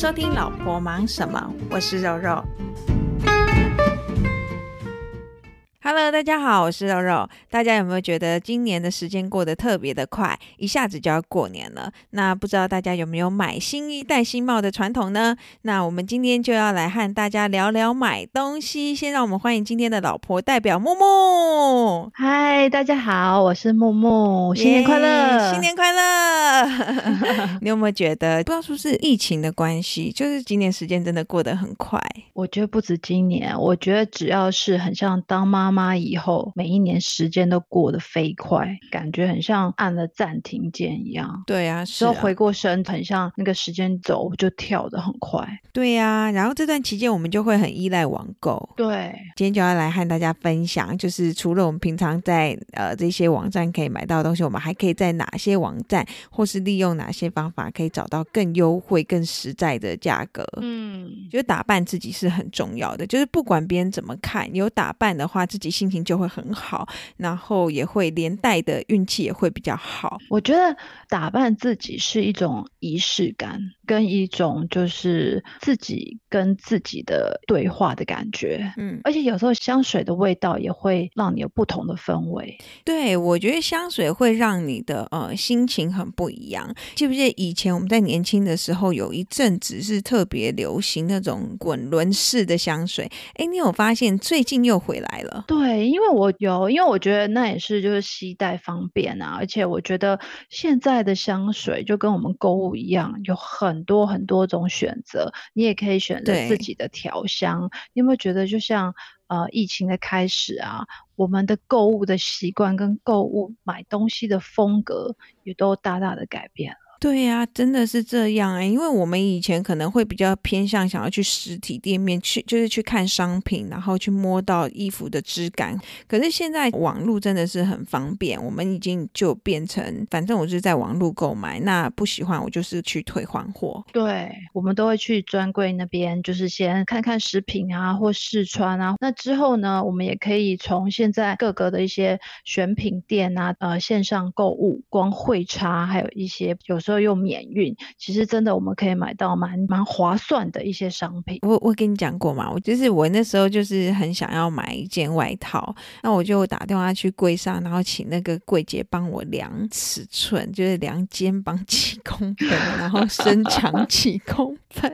收听《老婆忙什么》，我是肉肉。Hello，大家好，我是肉肉。大家有没有觉得今年的时间过得特别的快，一下子就要过年了？那不知道大家有没有买新衣戴新帽的传统呢？那我们今天就要来和大家聊聊买东西。先让我们欢迎今天的老婆代表木木。嗨，大家好，我是木木，新年快乐，yeah, 新年快乐。你有没有觉得，不知道是不是疫情的关系，就是今年时间真的过得很快？我觉得不止今年，我觉得只要是很像当妈妈。妈以后每一年时间都过得飞快，感觉很像按了暂停键一样。对呀、啊，之后回过身，很像那个时间轴就跳得很快。对呀、啊，然后这段期间我们就会很依赖网购。对，今天就要来和大家分享，就是除了我们平常在呃这些网站可以买到的东西，我们还可以在哪些网站或是利用哪些方法可以找到更优惠、更实在的价格。嗯，觉得打扮自己是很重要的，就是不管别人怎么看，有打扮的话，自己心情就会很好，然后也会连带的运气也会比较好。我觉得打扮自己是一种仪式感，跟一种就是自己跟自己的对话的感觉。嗯，而且有时候香水的味道也会让你有不同的氛围。对，我觉得香水会让你的呃心情很不一样。记不记得以前我们在年轻的时候有一阵子是特别流行那种滚轮式的香水？哎，你有发现最近又回来了？对。因为我有，因为我觉得那也是就是携带方便啊，而且我觉得现在的香水就跟我们购物一样，有很多很多种选择，你也可以选择自己的调香。你有没有觉得，就像呃疫情的开始啊，我们的购物的习惯跟购物买东西的风格也都大大的改变了。对呀、真的是这样哎，因为我们以前可能会比较偏向想要去实体店面去，就是去看商品，然后去摸到衣服的质感。可是现在网络真的是很方便，我们已经就变成，反正我是在网络购买，那不喜欢我就是去退换货。对，我们都会去专柜那边，就是先看看食品啊，或试穿啊。那之后呢，我们也可以从现在各个的一些选品店啊，呃，线上购物，光会差，还有一些有。都又免运，其实真的我们可以买到蛮蛮划算的一些商品。我我跟你讲过嘛，我就是我那时候就是很想要买一件外套，那我就打电话去柜上，然后请那个柜姐帮我量尺寸，就是量肩膀几公分，然后身长几公分。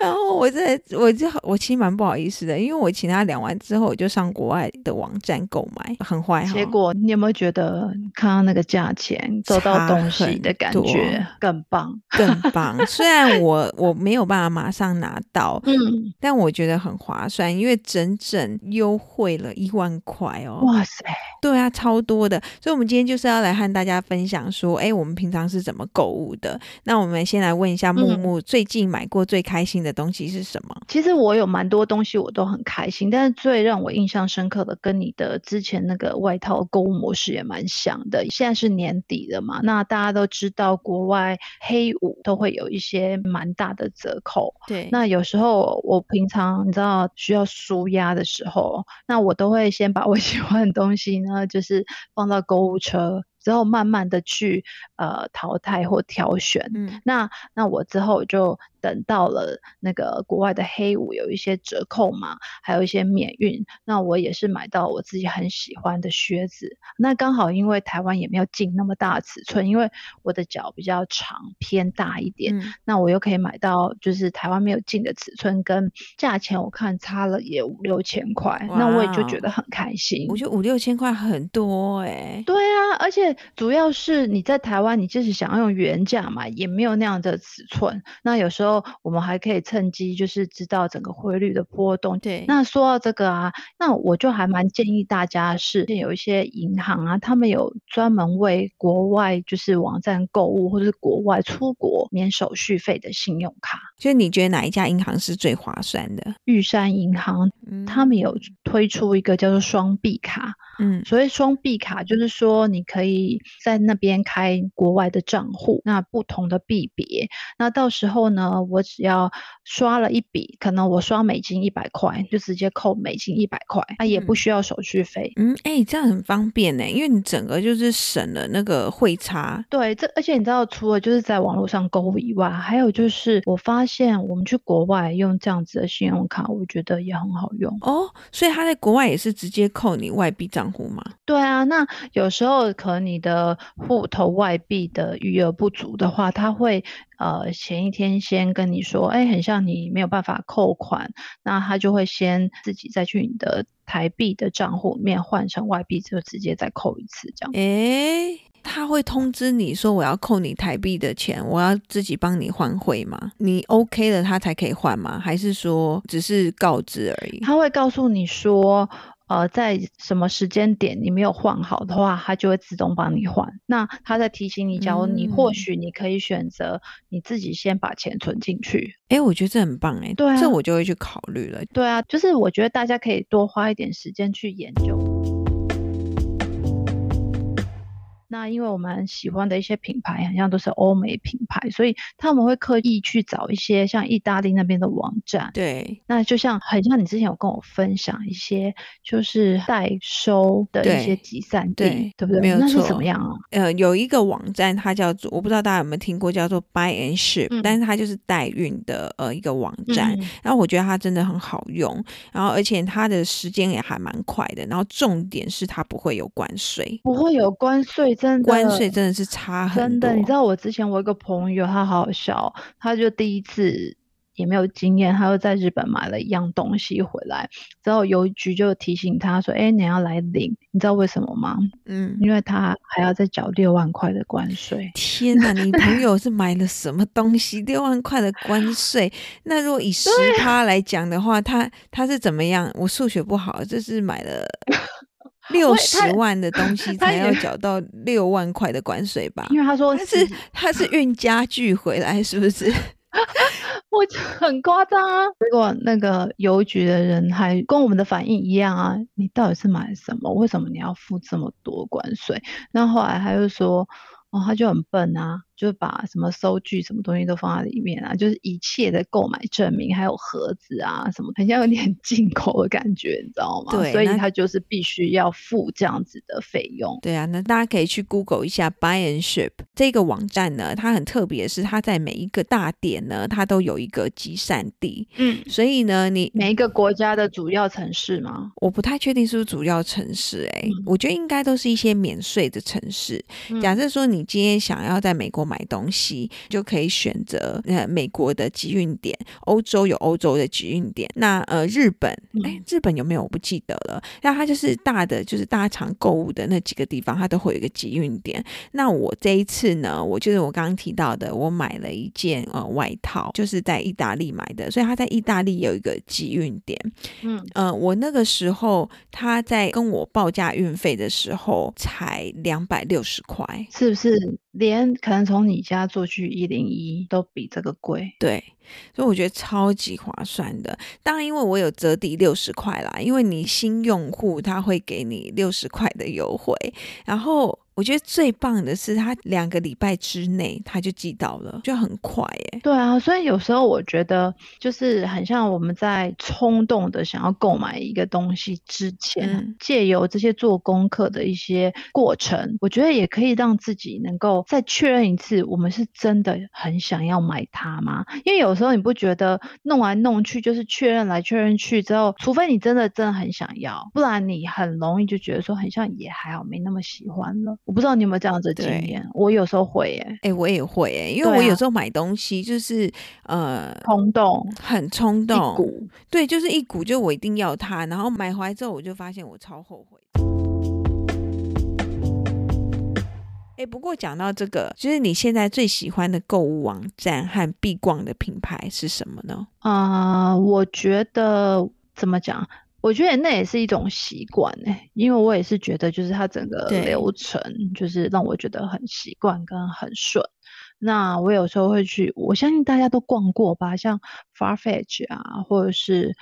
然后我在我就我其实蛮不好意思的，因为我请他量完之后，我就上国外的网站购买，很坏。结果你有没有觉得看到那个价钱，收到东西的感觉？更棒，更棒。虽然我我没有办法马上拿到，嗯，但我觉得很划算，因为整整优惠了一万块哦。哇塞，对啊，超多的。所以，我们今天就是要来和大家分享说，哎，我们平常是怎么购物的？那我们先来问一下木木，最近买过最开心的东西是什么？其实我有蛮多东西我都很开心，但是最让我印象深刻的，跟你的之前那个外套购物模式也蛮像的。现在是年底了嘛，那大家都知道过。国外黑五都会有一些蛮大的折扣，对。那有时候我平常你知道需要舒压的时候，那我都会先把我 喜欢的东西呢，就是放到购物车。之后慢慢的去呃淘汰或挑选，嗯，那那我之后就等到了那个国外的黑五有一些折扣嘛，还有一些免运，那我也是买到我自己很喜欢的靴子。那刚好因为台湾也没有进那么大尺寸，因为我的脚比较长偏大一点，嗯，那我又可以买到就是台湾没有进的尺寸，跟价钱我看差了也五六千块，那我也就觉得很开心。我觉得五六千块很多哎，欸，对啊，而且。主要是你在台湾，你即使想要用原价买，也没有那样的尺寸。那有时候我们还可以趁机就是知道整个汇率的波动。对，那说到这个啊，那我就还蛮建议大家是有一些银行啊，他们有专门为国外就是网站购物或者是国外出国免手续费的信用卡。就你觉得哪一家银行是最划算的？玉山银行，嗯，他们有推出一个叫做双币卡。嗯，所谓双币卡就是说，你可以在那边开国外的账户，那不同的币别，那到时候呢，我只要刷了一笔，可能我刷美金一百块，就直接扣美金一百块，那也不需要手续费。嗯，哎、欸，这样很方便呢，因为你整个就是省了那个汇差。对，这而且你知道，除了就是在网络上购物以外，还有就是我发现我们去国外用这样子的信用卡，我觉得也很好用哦。所以他在国外也是直接扣你外币账户吗？对啊，那有时候可能你的户头外币的余额不足的话，他会呃前一天先跟你说，哎，很像你没有办法扣款，那他就会先自己再去你的台币的账户里面换成外币，就直接再扣一次这样。哎，他会通知你说我要扣你台币的钱，我要自己帮你换汇吗？你 OK 了，他才可以换吗？还是说只是告知而已？他会告诉你说。呃，在什么时间点你没有换好的话，它就会自动帮你换。那它在提醒你，假如你或许你可以选择你自己先把钱存进去。哎、我觉得这很棒哎、欸，对啊，这我就会去考虑了。对啊，就是我觉得大家可以多花一点时间去研究。那因为我们喜欢的一些品牌，好像都是欧美品牌，所以他们会刻意去找一些像意大利那边的网站。对，那就像很像你之前有跟我分享一些，就是代收的一些集散地，对，对不对？没有错。那是怎么样啊？呃，有一个网站，它叫做我不知道大家有没有听过，叫做 Buy and Ship，、嗯、但是它就是代运的呃一个网站。嗯、然后我觉得它真的很好用，然后而且它的时间也还蛮快的。然后重点是它不会有关税，不会有关税。真的关税真的是差很多。真的，你知道我之前我有一个朋友，他好好笑，他就第一次也没有经验，他又在日本买了一样东西回来，之后邮局就提醒他说：“哎，你要来领，你知道为什么吗？嗯，因为他还要再缴六万块的关税。”天哪，你朋友是买了什么东西？六万块的关税？那如果以十趴来讲的话，他他是怎么样？我数学不好，这是买了。六十万的东西才要缴到六万块的关税吧？因为他说他是他是运家具回来，是不是？我很夸张啊！结果那个邮局的人还跟我们的反应一样啊！你到底是买什么？为什么你要付这么多关税？那后来他又说，哦，他就很笨啊。就把什么收据、什么东西都放在里面啊，就是一切的购买证明，还有盒子啊什么，很像有点 进口的感觉，你知道吗？对，所以他就是必须要付这样子的费用。对啊，那大家可以去 Google 一下 Buy and Ship 这个网站呢，它很特别，是它在每一个大点呢，它都有一个集散地。嗯，所以呢，你每一个国家的主要城市吗？我不太确定是不是主要城市，欸，哎，嗯，我觉得应该都是一些免税的城市。嗯，假设说你今天想要在美国。买东西就可以选择呃美国的集运点，欧洲有欧洲的集运点。那呃日本，哎，日本有没有？我不记得了。那它就是大的，就是大家常购物的那几个地方，它都会有一个集运点。那我这一次呢，我就是我刚刚提到的，我买了一件呃外套，就是在意大利买的，所以他在意大利有一个集运点。嗯呃，我那个时候他在跟我报价运费的时候才两百六十块，是不是？连可能从你家坐去一零一都比这个贵，对，所以我觉得超级划算的。当然，因为我有折抵六十块啦，因为你新用户他会给你六十块的优惠，然后。我觉得最棒的是，他两个礼拜之内他就寄到了，就很快耶。对啊，所以有时候我觉得就是很像我们在冲动的想要购买一个东西之前，借、嗯、由这些做功课的一些过程，我觉得也可以让自己能够再确认一次，我们是真的很想要买它吗？因为有时候你不觉得弄来弄去就是确认来确认去之后，除非你真的真的很想要，不然你很容易就觉得说很像也还好，没那么喜欢了。我不知道你有没有这样子的经验，我有时候会耶，哎、欸，我也会耶，因为我有时候买东西就是、啊、呃冲动，很冲动，对，就是一股就我一定要它，然后买回来之后我就发现我超后悔。哎、欸，不过讲到这个，就是你现在最喜欢的购物网站和必逛的品牌是什么呢？啊、呃，我觉得怎么讲？我觉得那也是一种习惯哎，因为我也是觉得，就是它整个流程，就是让我觉得很习惯跟很顺。那我有时候会去，我相信大家都逛过吧，像 Farfetch 啊，或者是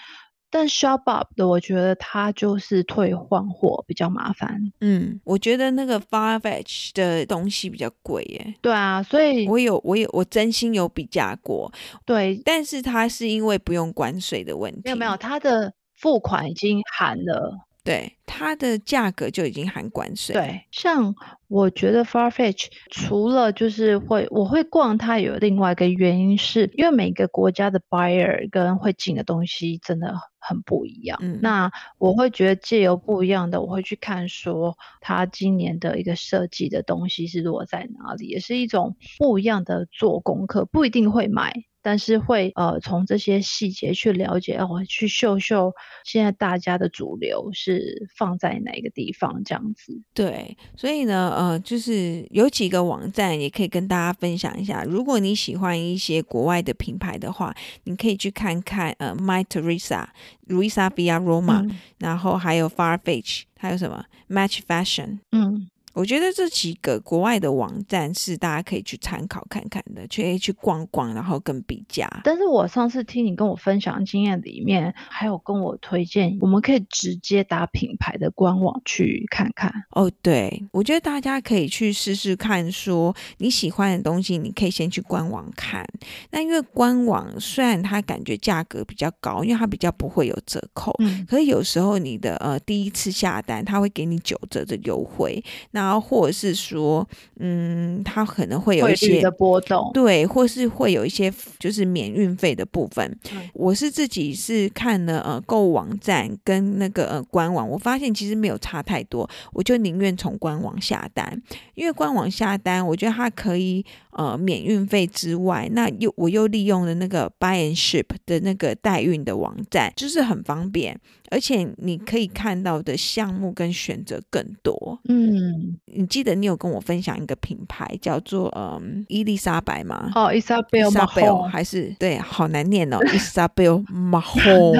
但 Shopbop 的我觉得它就是退换货比较麻烦。嗯，我觉得那个 Farfetch 的东西比较贵耶。对啊，所以我有我有我真心有比价过。对，但是它是因为不用关税的问题。没有没有，它的付款已经含了。对，它的价格就已经含关税。对，像我觉得 Farfetch 除了就是会我会逛它，有另外一个原因是因为每个国家的 buyer 跟会进的东西真的很不一样。嗯，那我会觉得借由不一样的，我会去看说它今年的一个设计的东西是落在哪里，也是一种不一样的做功课，不一定会买。但是会呃从这些细节去了解，哦，去秀秀现在大家的主流是放在哪个地方这样子。对，所以呢，呃，就是有几个网站也可以跟大家分享一下。如果你喜欢一些国外的品牌的话，你可以去看看呃，My Teresa、Luisa Via Roma，嗯，然后还有 Farfetch，还有什么 Match Fashion，嗯。我觉得这几个国外的网站是大家可以去参考看看的，去去逛逛，然后跟比价。但是我上次听你跟我分享经验里面，还有跟我推荐，我们可以直接打品牌的官网去看看。哦，对，我觉得大家可以去试试看，说你喜欢的东西，你可以先去官网看。那因为官网虽然它感觉价格比较高，因为它比较不会有折扣，嗯，可是有时候你的呃第一次下单，它会给你九折的优惠。那然后或者是说，嗯，它可能会有一些的波动，对，或是会有一些就是免运费的部分。嗯、我是自己是看了呃购物网站跟那个呃官网，我发现其实没有差太多，我就宁愿从官网下单，因为官网下单，我觉得它可以呃免运费之外，那又我又利用了那个 Buy and Ship 的那个代运的网站，就是很方便。而且你可以看到的项目跟选择更多。嗯，你记得你有跟我分享一个品牌叫做嗯伊丽莎白吗？哦，伊莎贝尔马霍还是对，好难念哦，伊莎贝尔马霍，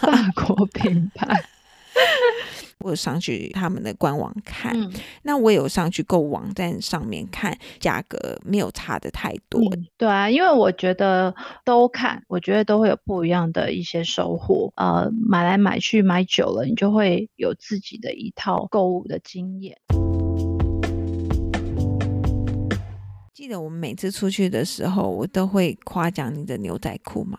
法国品牌。我上去他们的官网看，嗯、那我有上去购物网站上面看，价格没有差的太多。嗯。对啊，因为我觉得都看，我觉得都会有不一样的一些收获。呃，买来买去买久了，你就会有自己的一套购物的经验。记得我们每次出去的时候，我都会夸奖你的牛仔裤吗？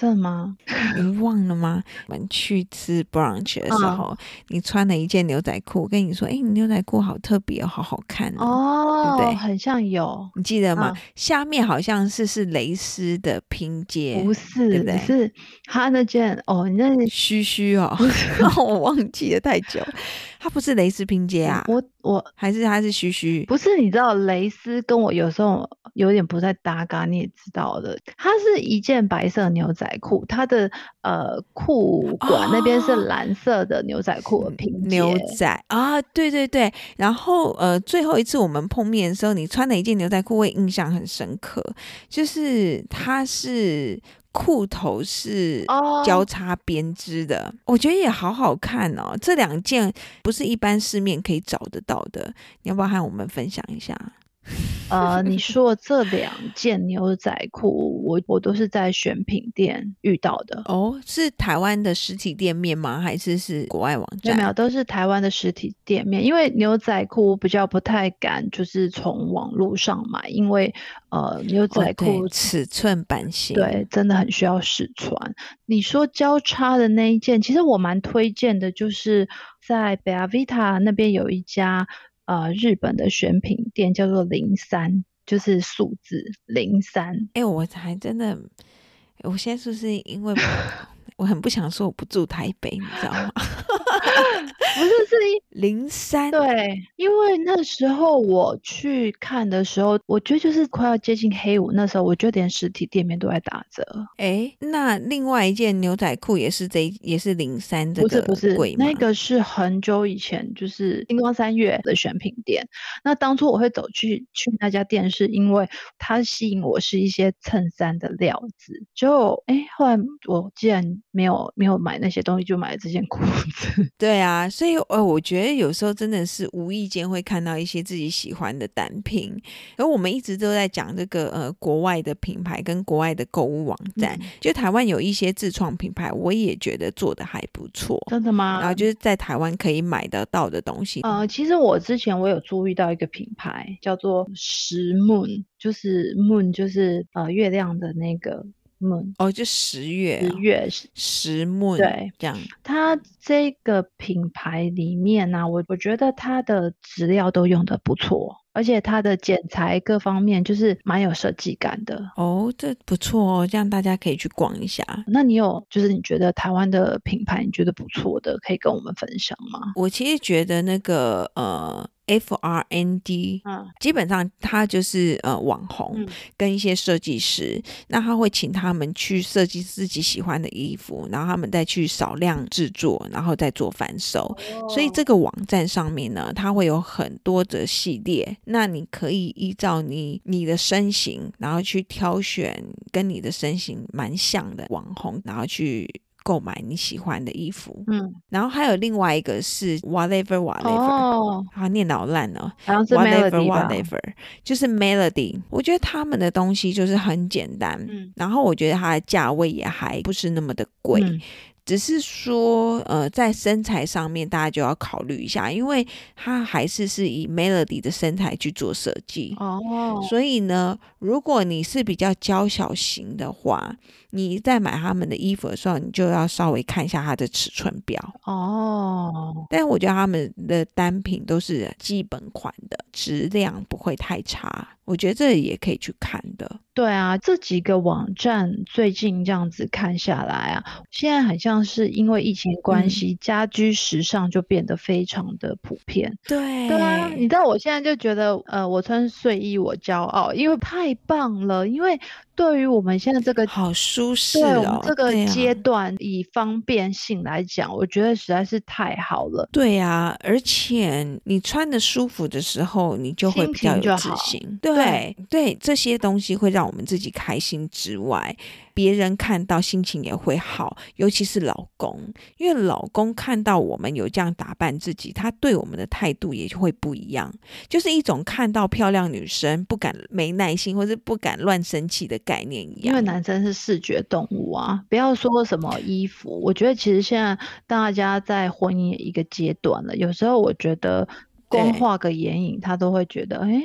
真的吗？你忘了吗？我们去吃 brunch 的时候，哦、你穿了一件牛仔裤，我跟你说，哎，你牛仔裤好特别哦，好好看哦，对不对？很像有，你记得吗？嗯、下面好像是是蕾丝的拼接，不是，对不对？是他那件哦，你那嘘嘘 哦，我忘记了太久。它不是蕾丝拼接啊，我我还是它是嘘嘘，不是，你知道蕾丝跟我有时候有点不太搭嘎，你也知道的。它是一件白色牛仔裤，它的呃裤管那边是蓝色的牛仔裤的拼接。牛仔啊，对对对。然后呃，最后一次我们碰面的时候，你穿的一件牛仔裤，我也印象很深刻，就是它是。裤头是交叉编织的，oh. 我觉得也好好看哦。这两件不是一般市面可以找得到的，你要不要和我们分享一下？呃，你说这两件牛仔裤，我我都是在选品店遇到的。哦，是台湾的实体店面吗？还是是国外网站？没有，都是台湾的实体店面。因为牛仔裤我比较不太敢，就是从网络上买，因为呃，牛仔裤、哦、尺寸版型，对，真的很需要试穿。你说交叉的那一件，其实我蛮推荐的，就是在 Bellavita 那边有一家。呃，日本的选品店叫做零三，就是数字零三。哎、我还真的，我现在是不是因为我很不想说我不住台北，你知道吗？不是，是零三。对，因为那时候我去看的时候，我觉得就是快要接近黑五那时候，我觉得连实体店面都在打折。哎，那另外一件牛仔裤也是这，也是零三的，不是不是，那个是很久以前，就是星光三月的选品店。那当初我会走去去那家店，是因为它吸引我是一些衬衫的料子。就哎，后来我既然没有没有买那些东西，就买了这件裤子。对啊，所以呃，我觉得有时候真的是无意间会看到一些自己喜欢的单品。而我们一直都在讲这个呃国外的品牌跟国外的购物网站，嗯、就台湾有一些自创品牌，我也觉得做的还不错。真的吗？然后就是在台湾可以买得到的东西。呃，其实我之前我有注意到一个品牌叫做石 Moon，就是 Moon 就是呃月亮的那个。Moon 哦，就十月，十月十 Moon 对，这样。它这个品牌里面呢、啊，我我觉得它的资料都用的不错，而且它的剪裁各方面就是蛮有设计感的。哦，这不错哦，这样大家可以去逛一下。那你有就是你觉得台湾的品牌你觉得不错的，可以跟我们分享吗？我其实觉得那个呃。F R N D，嗯，基本上他就是呃网红，嗯、跟一些设计师，那他会请他们去设计自己喜欢的衣服，然后他们再去少量制作，然后再做贩售。哦、所以这个网站上面呢，它会有很多的系列，那你可以依照你你的身形，然后去挑选跟你的身形蛮像的网红，然后去。购买你喜欢的衣服，嗯，然后还有另外一个是 whatever whatever，哦，啊，念老烂了，好像是 whatever whatever，就是 melody。我觉得他们的东西就是很简单，嗯，然后我觉得它的价位也还不是那么的贵。嗯只是说，呃，在身材上面，大家就要考虑一下，因为它还是是以 Melody 的身材去做设计哦。所以呢，如果你是比较娇小型的话，你在买他们的衣服的时候，你就要稍微看一下它的尺寸表哦。但我觉得他们的单品都是基本款的，质量不会太差。我觉得这也可以去看的。对啊，这几个网站最近这样子看下来啊，现在很像是因为疫情关系，嗯、家居时尚就变得非常的普遍。对，对啊，你知道我现在就觉得，呃，我穿睡衣我骄傲，因为太太棒了，因为。对于我们现在这个好舒适哦，对我们这个阶段以方便性来讲，啊、我觉得实在是太好了。对呀，而且你穿的舒服的时候，你就会比较有自信。对对，对，这些东西会让我们自己开心之外。别人看到心情也会好，尤其是老公，因为老公看到我们有这样打扮自己，他对我们的态度也会不一样，就是一种看到漂亮女生不敢没耐心或是不敢乱生气的概念一样。因为男生是视觉动物啊，不要说什么衣服，我觉得其实现在大家在婚姻一个阶段了，有时候我觉得光画个眼影，他都会觉得，哎，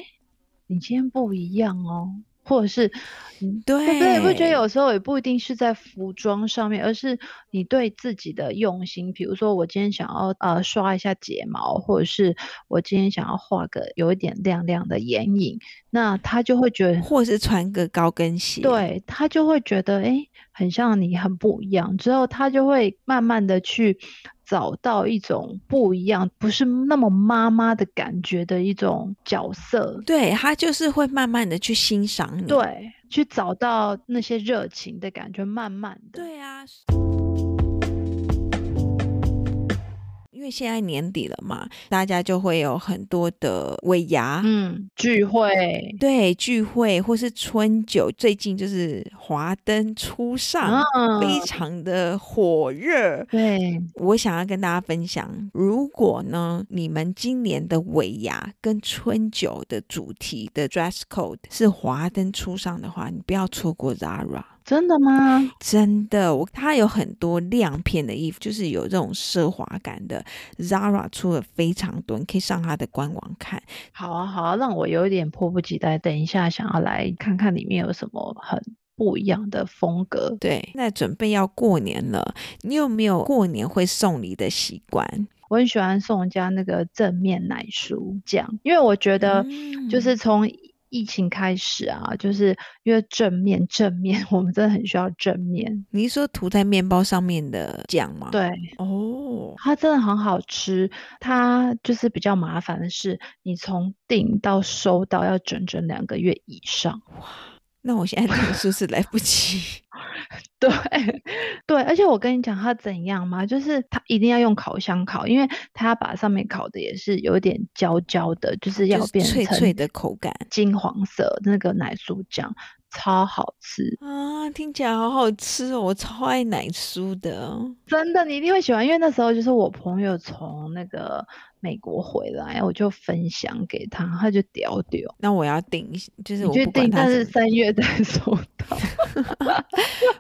你今天不一样哦。或者是，对，对，对，不觉得有时候也不一定是在服装上面，而是你对自己的用心。比如说，我今天想要呃刷一下睫毛，或者是我今天想要画个有一点亮亮的眼影，那他就会觉得，或者是穿个高跟鞋，对，他就会觉得，诶，很像你，很不一样。之后他就会慢慢的去。找到一种不一样，不是那么妈妈的感觉的一种角色，对，他就是会慢慢的去欣赏你，对，去找到那些热情的感觉，慢慢的，对啊。因为现在年底了嘛，大家就会有很多的尾牙，嗯，聚会，对，聚会或是春酒，最近就是华灯初上，哦、非常的火热。对，我想要跟大家分享，如果呢，你们今年的尾牙跟春酒的主题的 dress code 是华灯初上的话，你不要错过 Zara。真的吗？真的，我它有很多亮片的衣服，就是有这种奢华感的。Zara 出了非常多，你可以上它的官网看。好啊，好啊，让我有一点迫不及待，等一下想要来看看里面有什么很不一样的风格。对，那准备要过年了，你有没有过年会送礼的习惯？我很喜欢送人家那个正面奶酥酱，因为我觉得就是从。疫情开始啊，就是因为正面正面，我们真的很需要正面。你是说涂在面包上面的酱吗？对，哦，它真的很好吃。它就是比较麻烦的是，你从订到收到要整整两个月以上。哇，那我现在订 是不是来不及？对 对，而且我跟你讲它怎样嘛？就是它一定要用烤箱烤，因为它把上面烤的也是有点焦焦的，就是要变成脆脆的口感，金黄色那个奶酥酱超好吃啊！听起来好好吃哦，我超爱奶酥的，真的，你一定会喜欢，因为那时候就是我朋友从那个美国回来，我就分享给他，他就屌屌。那我要订，就是我决定，但是三月再收到。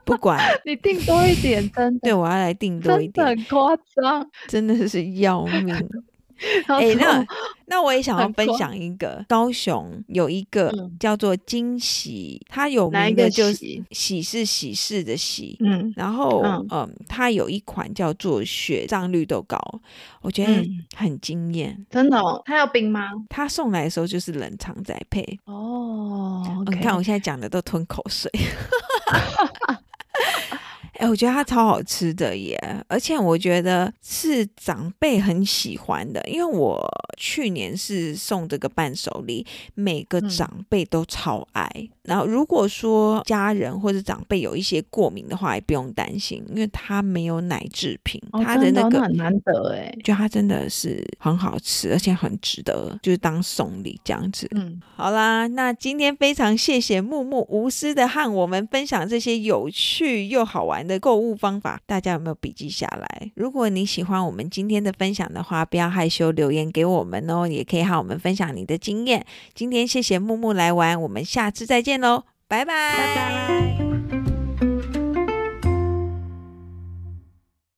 不管 你订多一点，真的，对我要来订多一点，很夸张，真的是要命。哎、欸，那那我也想要分享一个，高雄有一个叫做惊喜，嗯、它有名的就是喜？是喜事的喜，嗯，然后嗯，嗯，它有一款叫做雪藏绿豆糕，我觉得很惊艳，嗯，真的，哦。它要冰吗？它送来的时候就是冷藏宅配哦，你、看我现在讲的都吞口水。哎，我觉得它超好吃的耶，而且我觉得是长辈很喜欢的，因为我去年是送这个伴手礼，每个长辈都超爱。嗯、然后如果说家人或者长辈有一些过敏的话，也不用担心，因为它没有奶制品，哦、它的那个的很难得哎，就它真的是很好吃，而且很值得，就是当送礼这样子。嗯，好啦，那今天非常谢谢木木无私的和我们分享这些有趣又好的购物方法，大家有没有笔记下来？如果你喜欢我们今天的分享的话，不要害羞，留言给我们哦，也可以和我们分享你的经验。今天谢谢木木来玩，我们下次再见喽，拜拜。拜拜。